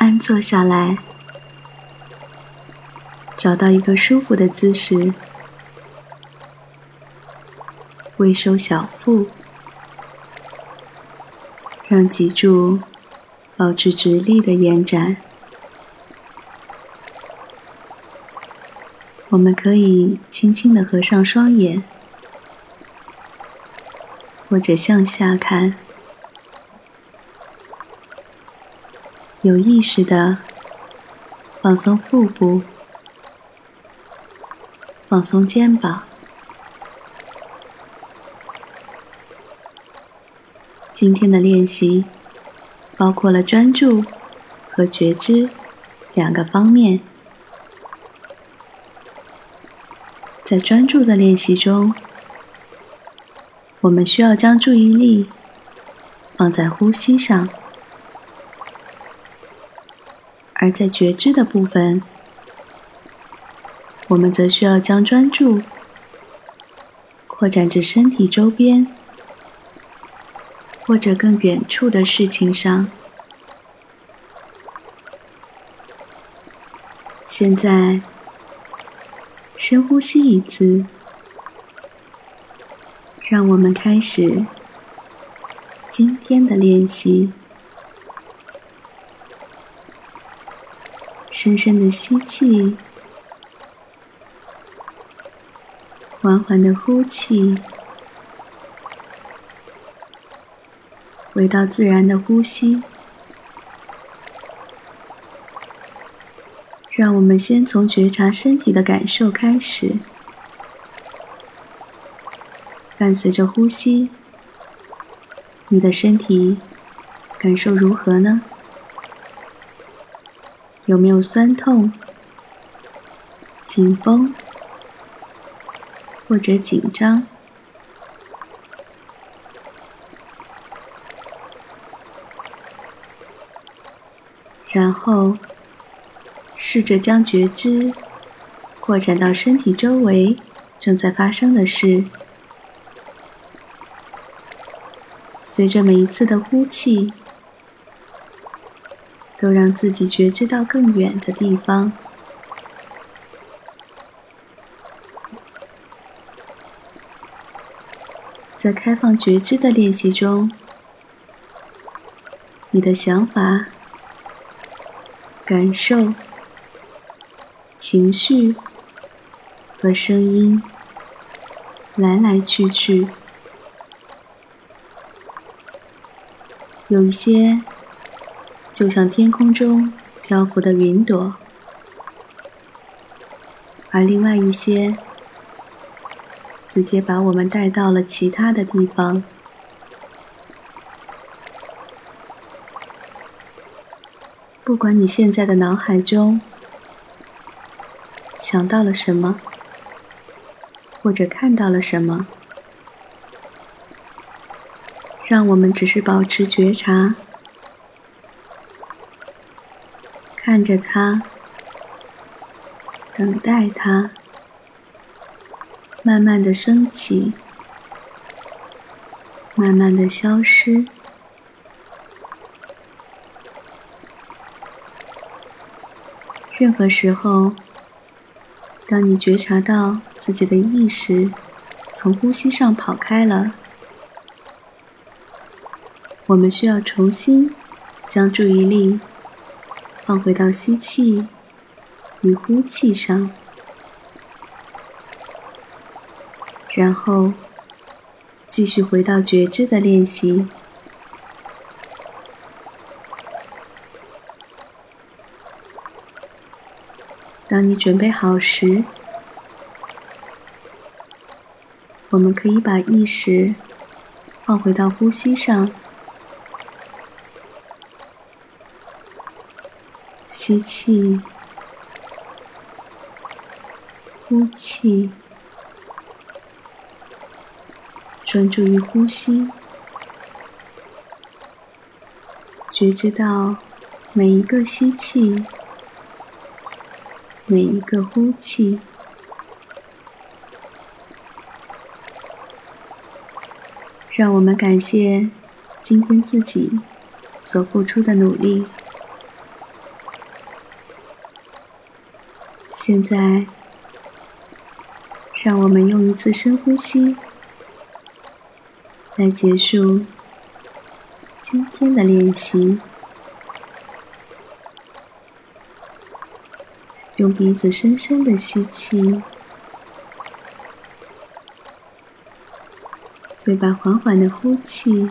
安坐下来，找到一个舒服的姿势，微收小腹，让脊柱保持直立的延展。我们可以轻轻的合上双眼，或者向下看。有意识的放松腹部，放松肩膀。今天的练习包括了专注和觉知两个方面。在专注的练习中，我们需要将注意力放在呼吸上。而在觉知的部分，我们则需要将专注扩展至身体周边或者更远处的事情上。现在，深呼吸一次，让我们开始今天的练习。深深的吸气，缓缓的呼气，回到自然的呼吸。让我们先从觉察身体的感受开始，伴随着呼吸，你的身体感受如何呢？有没有酸痛、紧绷或者紧张？然后试着将觉知扩展到身体周围正在发生的事。随着每一次的呼气。都让自己觉知到更远的地方。在开放觉知的练习中，你的想法、感受、情绪和声音来来去去，有一些。就像天空中漂浮的云朵，而另外一些直接把我们带到了其他的地方。不管你现在的脑海中想到了什么，或者看到了什么，让我们只是保持觉察。看着它，等待它，慢慢的升起，慢慢的消失。任何时候，当你觉察到自己的意识从呼吸上跑开了，我们需要重新将注意力。放回到吸气与呼气上，然后继续回到觉知的练习。当你准备好时，我们可以把意识放回到呼吸上。吸气，呼气，专注于呼吸，觉知到每一个吸气，每一个呼气。让我们感谢今天自己所付出的努力。现在，让我们用一次深呼吸来结束今天的练习。用鼻子深深的吸气，嘴巴缓缓的呼气。